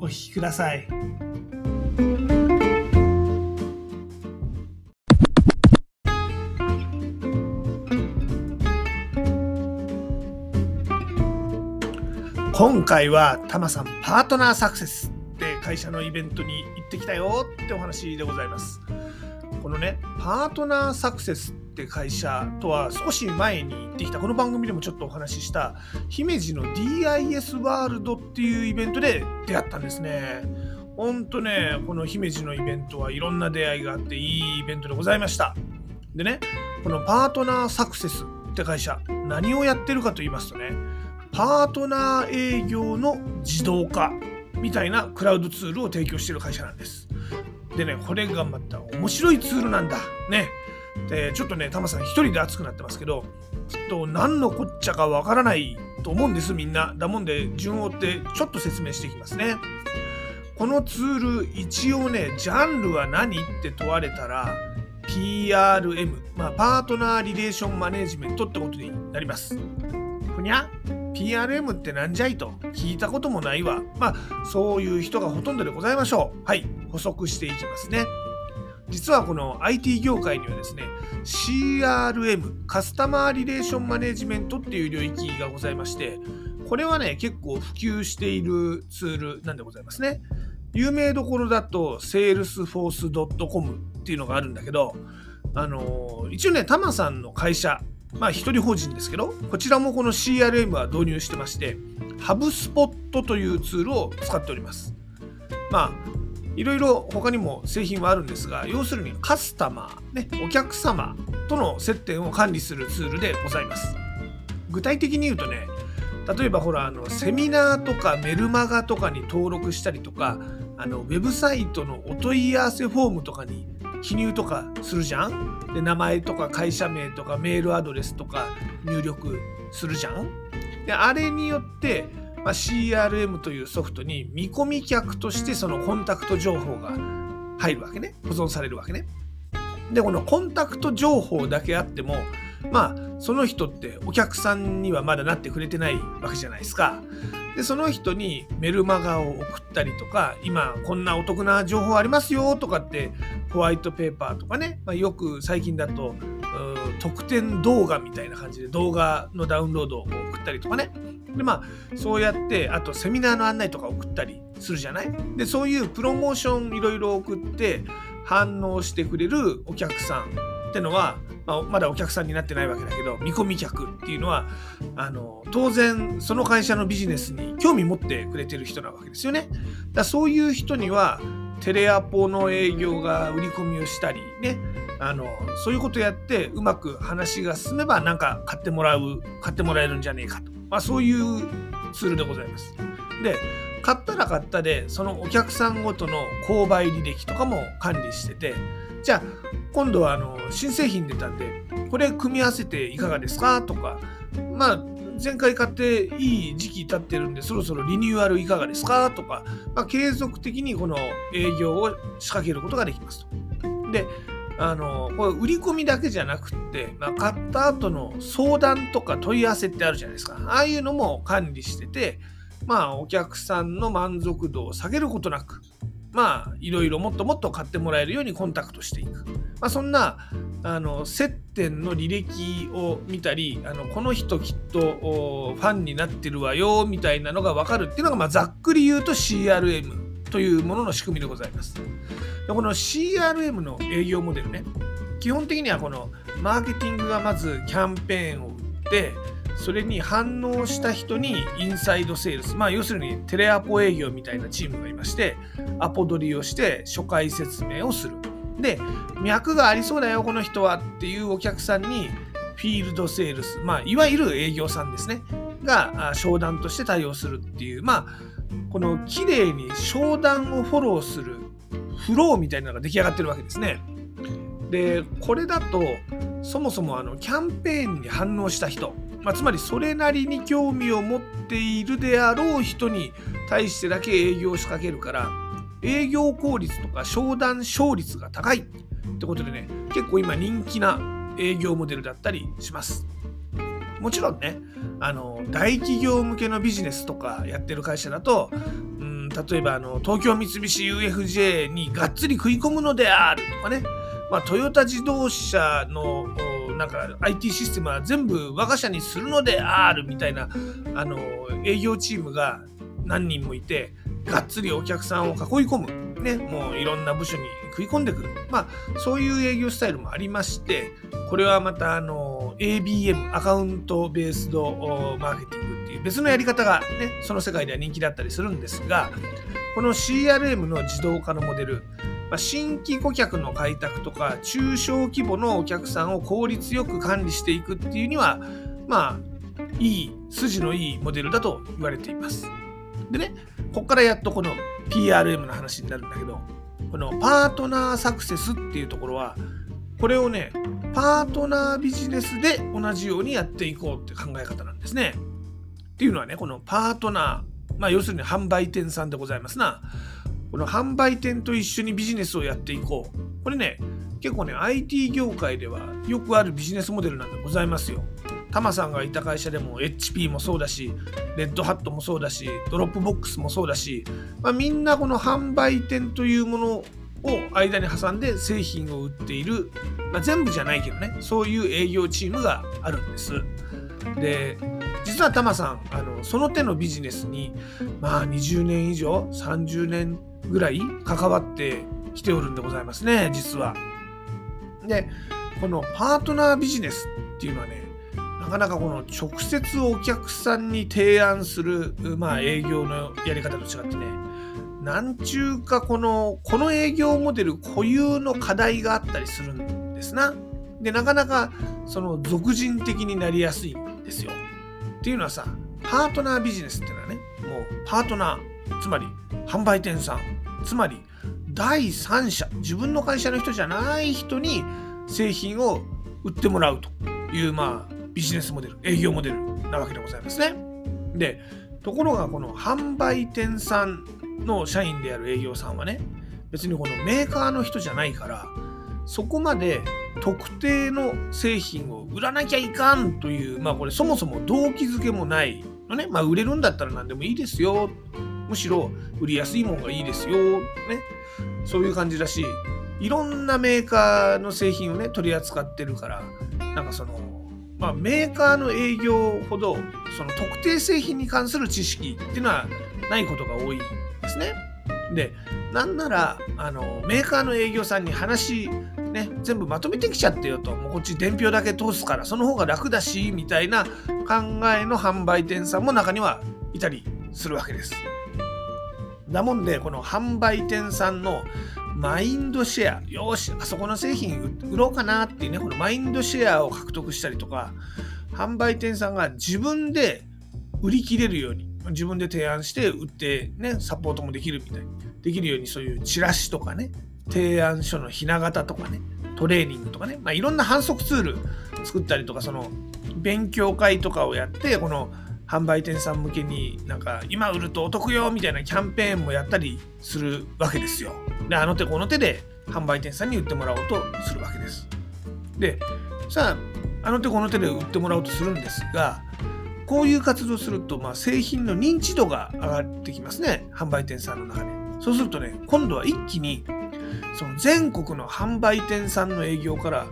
お聞きください。今回はタマさんパートナーサクセスって会社のイベントに行ってきたよってお話でございます。このね、パートナーサクセスって会社とは少し前に行ってきた、この番組でもちょっとお話しした姫路の DIS ワールドっていうイベントで出会ったんですね。ほんとね、この姫路のイベントはいろんな出会いがあっていいイベントでございました。でね、このパートナーサクセスって会社、何をやってるかと言いますとね、パートナー営業の自動化みたいなクラウドツールを提供している会社なんです。でね、これがまた面白いツールなんだ。ね。で、ちょっとね、タマさん一人で熱くなってますけど、きっと何のこっちゃかわからないと思うんです、みんな。だもんで、順を追ってちょっと説明していきますね。このツール、一応ね、ジャンルは何って問われたら、PRM、まあ、パートナーリレーションマネジメントってことになります。ふにゃ PRM ってなんじゃいと聞いたこともないわ。まあ、そういう人がほとんどでございましょう。はい、補足していきますね。実はこの IT 業界にはですね、CRM、カスタマーリレーションマネジメントっていう領域がございまして、これはね、結構普及しているツールなんでございますね。有名どころだと salesforce.com っていうのがあるんだけど、あの一応ね、タマさんの会社、まあ一人法人ですけど、こちらもこの CRM は導入してまして、ハブスポットというツールを使っております。まあ、いろいろ他にも製品はあるんですが、要するにカスタマー、ね、お客様との接点を管理するツールでございます。具体的に言うとね、例えばほら、あのセミナーとかメルマガとかに登録したりとか、あのウェブサイトのお問い合わせフォームとかに記入とかするじゃんで名前とか会社名とかメールアドレスとか入力するじゃんであれによって、まあ、CRM というソフトに見込み客としてそのコンタクト情報が入るわけね。保存されるわけね。でこのコンタクト情報だけあってもまあその人ってお客さんにはまだなってくれてないわけじゃないですか。でその人にメルマガを送ったりとか今こんなお得な情報ありますよとかってホワイトペーパーとかね、まあ、よく最近だと特典動画みたいな感じで動画のダウンロードを送ったりとかねでまあそうやってあとセミナーの案内とか送ったりするじゃない？でそういうプロモーションいろいろ送って反応してくれるお客さんってのは、まあ、まだお客さんになってないわけだけど見込み客っていうのはあの当然その会社のビジネスに興味持ってくれてる人なわけですよね。だそういう人にはテレアポの営業が売り込みをしたりねあのそういうことやってうまく話が進めばなんか買ってもらう買ってもらえるんじゃねえかと、まあ、そういうツールでございます。で買ったら買ったでそのお客さんごとの購買履歴とかも管理しててじゃあ今度はあの新製品出たんでこれ組み合わせていかがですか？とかまあ前回買っていい時期経ってるんでそろそろリニューアルいかがですか？とか、まあ、継続的にこの営業を仕掛けることができますと。であのこれ売り込みだけじゃなくって、まあ、買った後の相談とか問い合わせってあるじゃないですか。ああいうのも管理しててまあお客さんの満足度を下げることなくまあいろいろもっともっと買ってもらえるようにコンタクトしていく、まあ、そんなあの接点の履歴を見たりあのこの人きっとファンになってるわよみたいなのが分かるっていうのが、まあ、ざっくり言うと CRM というものの仕組みでございます。でこの CRM の営業モデルね基本的にはこのマーケティングがまずキャンペーンを打ってそれに反応した人にインサイドセールスまあ要するにテレアポ営業みたいなチームがいましてアポ取りをして初回説明をするで脈がありそうだよこの人はっていうお客さんにフィールドセールスまあいわゆる営業さんですねが商談として対応するっていうまあこの綺麗に商談をフォローするフローみたいなのが出来上がってるわけですね。でこれだとそもそもあのキャンペーンに反応した人、まあ、つまりそれなりに興味を持っているであろう人に対してだけ営業を仕掛けるから営業効率とか商談勝率が高いってことでね結構今人気な営業モデルだったりします。もちろんねあの大企業向けのビジネスとかやってる会社だと、うん、例えばあの東京三菱 UFJ にがっつり食い込むのであるとかねまあ、トヨタ自動車のなんか IT システムは全部我が社にするのであるみたいなあの営業チームが何人もいてがっつりお客さんを囲い込む、ね、もういろんな部署に食い込んでくる、まあ、そういう営業スタイルもありましてこれはまたあの ABM アカウントベースドマーケティングっていう別のやり方が、ね、その世界では人気だったりするんですがこの CRM の自動化のモデルまあ、新規顧客の開拓とか中小規模のお客さんを効率よく管理していくっていうにはまあいい筋のいいモデルだと言われています。でねここからやっとこの PRM の話になるんだけどこのパートナーサクセスっていうところはこれをねパートナービジネスで同じようにやっていこうって考え方なんですね。っていうのはねこのパートナーまあ要するに販売店さんでございますな。この販売店と一緒にビジネスをやっていこう。これね、結構ね、IT 業界ではよくあるビジネスモデルなんでございますよ。タマさんがいた会社でも HP もそうだし、レッドハットもそうだし、 Dropbox もそうだし、まあ、みんなこの販売店というものを間に挟んで製品を売っている、まあ、全部じゃないけどね、そういう営業チームがあるんです。で、実はタマさん、あのその手のビジネスに、まあ20年以上、30年ぐらい関わってきておるんでございますね、実は。で、このパートナービジネスっていうのはね、かなかこの直接お客さんに提案する、まあ、営業のやり方と違ってね、なんちゅうかこの、この営業モデル固有の課題があったりするんですな。で、なかなかその俗人的になりやすいんですよ。っていうのはさ、パートナービジネスっていうのはね、もうパートナー、つまり販売店さんつまり第三者自分の会社の人じゃない人に製品を売ってもらうというまあビジネスモデル営業モデルなわけでございますね。でところがこの販売店さんの社員である営業さんはね別にこのメーカーの人じゃないからそこまで特定の製品を売らなきゃいかんというまあこれそもそも動機づけもないのね。まあ売れるんだったら何でもいいですよ。むしろ売りやすいもんがいいですよ、ね、そういう感じだしいろんなメーカーの製品をね取り扱ってるからなんかそのまあ、メーカーの営業ほどその特定製品に関する知識っていうのはないことが多いんですね。でなんならあのメーカーの営業さんに話ね全部まとめてきちゃってよともうこっち伝票だけ通すからその方が楽だしみたいな考えの販売店さんも中にはいたりするわけです。だもんで、この販売店さんのマインドシェア、よし、あそこの製品売ろうかなっていうね、このマインドシェアを獲得したりとか、販売店さんが自分で売り切れるように、自分で提案して売ってね、サポートもできるみたいに、できるようにそういうチラシとかね、提案書のひな形とかね、トレーニングとかね、まあ、いろんな反則ツール作ったりとか、その勉強会とかをやって、この販売店さん向けになんか今売るとお得よみたいなキャンペーンもやったりするわけですよ。で、あの手この手で販売店さんに売ってもらおうとするわけです。で、さあ、あの手この手で売ってもらおうとするんですが、こういう活動すると、まあ、製品の認知度が上がってきますね。販売店さんの中で。そうするとね、今度は一気に、その全国の販売店さんの営業から、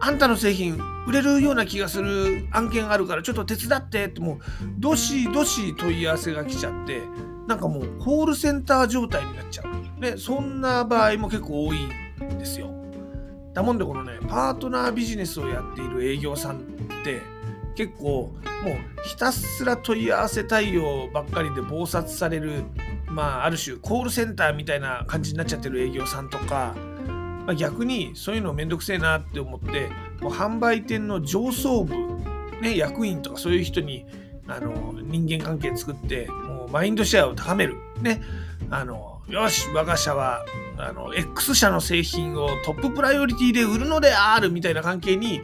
あんたの製品売れるような気がする案件あるからちょっと手伝ってってもうどしどし問い合わせが来ちゃってなんかもうコールセンター状態になっちゃう。でそんな場合も結構多いんですよ。だもんでこのねパートナービジネスをやっている営業さんって結構もうひたすら問い合わせ対応ばっかりで忙殺されるまあある種コールセンターみたいな感じになっちゃってる営業さんとかまあ、逆にそういうのめんどくせえなって思ってもう販売店の上層部、ね、役員とかそういう人にあの人間関係作ってマインドシェアを高めるねあのよし我が社はあの X 社の製品をトッププライオリティで売るのであるみたいな関係に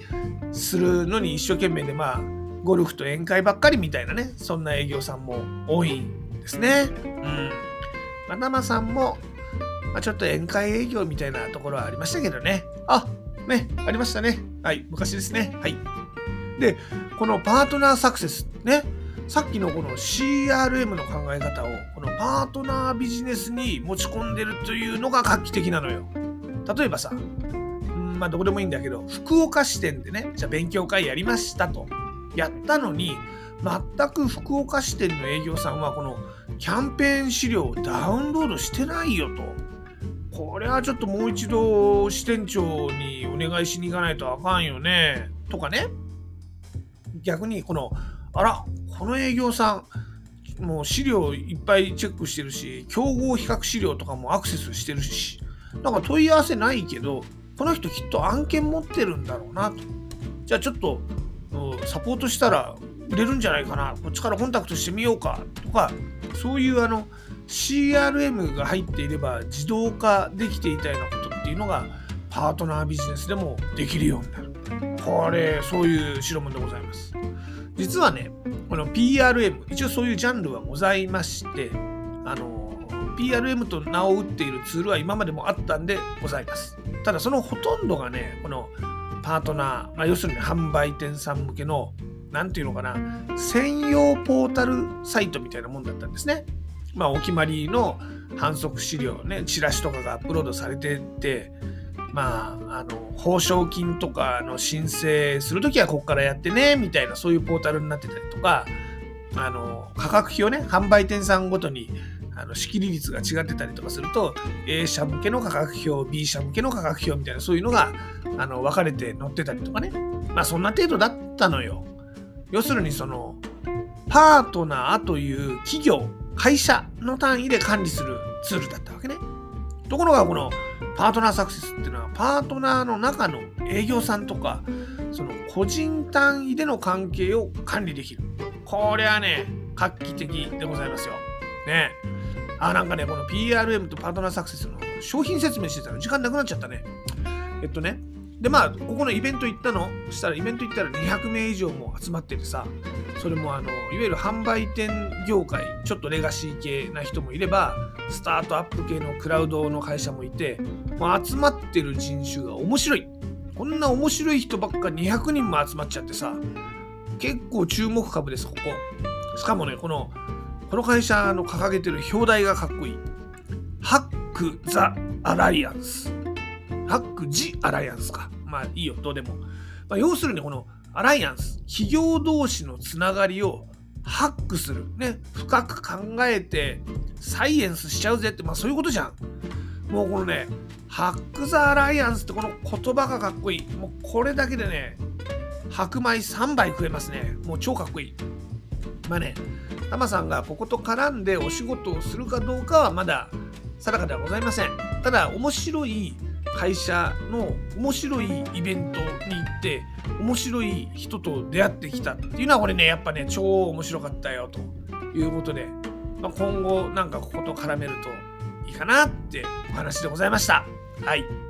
するのに一生懸命でまあゴルフと宴会ばっかりみたいなねそんな営業さんも多いんですね。うんまあ、生さんも、まあ、ちょっと宴会営業みたいなところはありましたけどね。あね、ありましたね。はい、昔ですね。はい。で、このパートナーサクセスね、さっきのこの CRM の考え方をこのパートナービジネスに持ち込んでるというのが画期的なのよ。例えばさ、んまあどこでもいいんだけど、福岡支店でね、じゃあ勉強会やりましたと。やったのに、全く福岡支店の営業さんはこのキャンペーン資料をダウンロードしてないよと。これはちょっともう一度支店長にお願いしに行かないとあかんよね。とかね。逆にこのあらこの営業さんもう資料いっぱいチェックしてるし競合比較資料とかもアクセスしてるしなんか問い合わせないけどこの人きっと案件持ってるんだろうなと。じゃあちょっとサポートしたら売れるんじゃないかな。こっちからコンタクトしてみようかとかそういうあの CRM が入っていれば自動化できていたようなことっていうのがパートナービジネスでもできるようになる。これそういう代物でございます。実はねこの PRM 一応そういうジャンルはございましてあの PRM と名を打っているツールは今までもあったんでございます。ただそのほとんどがねこのパートナー、まあ、要するに販売店さん向けの何て言うのかな専用ポータルサイトみたいなもんだったんですね。まあお決まりの反則資料ねチラシとかがアップロードされててまあ、あの、報奨金とかの申請するときはここからやってね、みたいな、そういうポータルになってたりとか、あの、価格表ね、販売店さんごとに、あの、仕切り率が違ってたりとかすると、A 社向けの価格表、B 社向けの価格表みたいな、そういうのが、あの、分かれて載ってたりとかね。まあ、そんな程度だったのよ。要するに、その、パートナーという企業、会社の単位で管理するツールだったわけね。ところが、この、パートナーサクセスっていうのはパートナーの中の営業さんとかその個人単位での関係を管理できる。これはね画期的でございますよ。ね。あなんかねこの PRM とパートナーサクセスの商品説明してたら時間なくなっちゃったね。えっとね。でまあここのイベント行ったの？したらイベント行ったら200名以上も集まっててさ。それもあのいわゆる販売店業界ちょっとレガシー系な人もいればスタートアップ系のクラウドの会社もいて、まあ、集まってる人種が面白いこんな面白い人ばっか200人も集まっちゃってさ結構注目株ですここしかもねこのこの会社の掲げてる表題がかっこいいハック・ザ・アライアンスハック・ジ・アライアンスか。まあいいよ、どうでも。まあ、要するにこのアライアンス、企業同士のつながりをハックする。ね、深く考えてサイエンスしちゃうぜって、まあそういうことじゃん。もうこのね、ハック・ザ・アライアンスってこの言葉がかっこいい。もうこれだけでね、白米3杯食えますね。もう超かっこいい。まあね、タマさんがここと絡んでお仕事をするかどうかはまだ定かではございません。ただ、面白い会社の面白いイベントに行って面白い人と出会ってきたっていうのはこれねやっぱね超面白かったよということで、まあ、今後なんかここと絡めるといいかなってお話でございました。はい。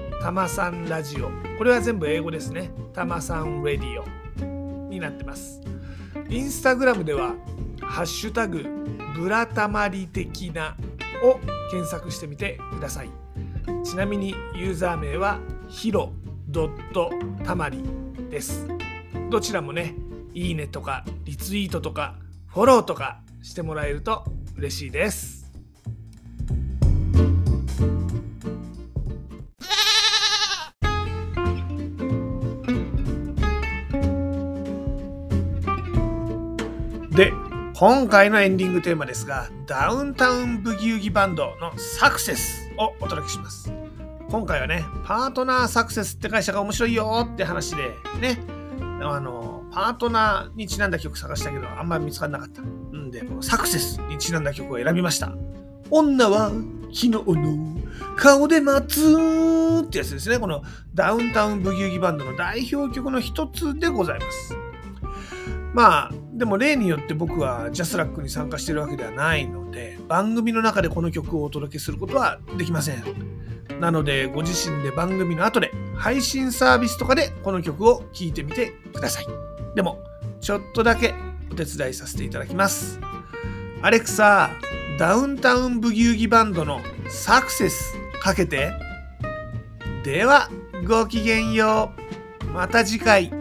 タマさんラジオ。これは全部英語ですね。タマさんレディオになってます。インスタグラムでは、ハッシュタグ、ブラタマリ的なを検索してみてください。ちなみにユーザー名はヒロドットたまりです。どちらもね、いいねとかリツイートとかフォローとかしてもらえると嬉しいです。で、今回のエンディングテーマですが、ダウンタウンブギウギバンドのサクセスをお届けします。今回はね、パートナーサクセスって会社が面白いよって話で、ね、あの、パートナーにちなんだ曲探したけど、あんまり見つからなかった。んで、このサクセスにちなんだ曲を選びました。女は昨日の顔で待つってやつですね。このダウンタウンブギウギバンドの代表曲の一つでございます。まあ、でも例によって僕はジャスラックに参加してるわけではないので、番組の中でこの曲をお届けすることはできません。なので、ご自身で番組の後で配信サービスとかでこの曲を聴いてみてください。でも、ちょっとだけお手伝いさせていただきます。アレクサ、ダウンタウンブギウギバンドのサクセスかけて。では、ごきげんよう。また次回。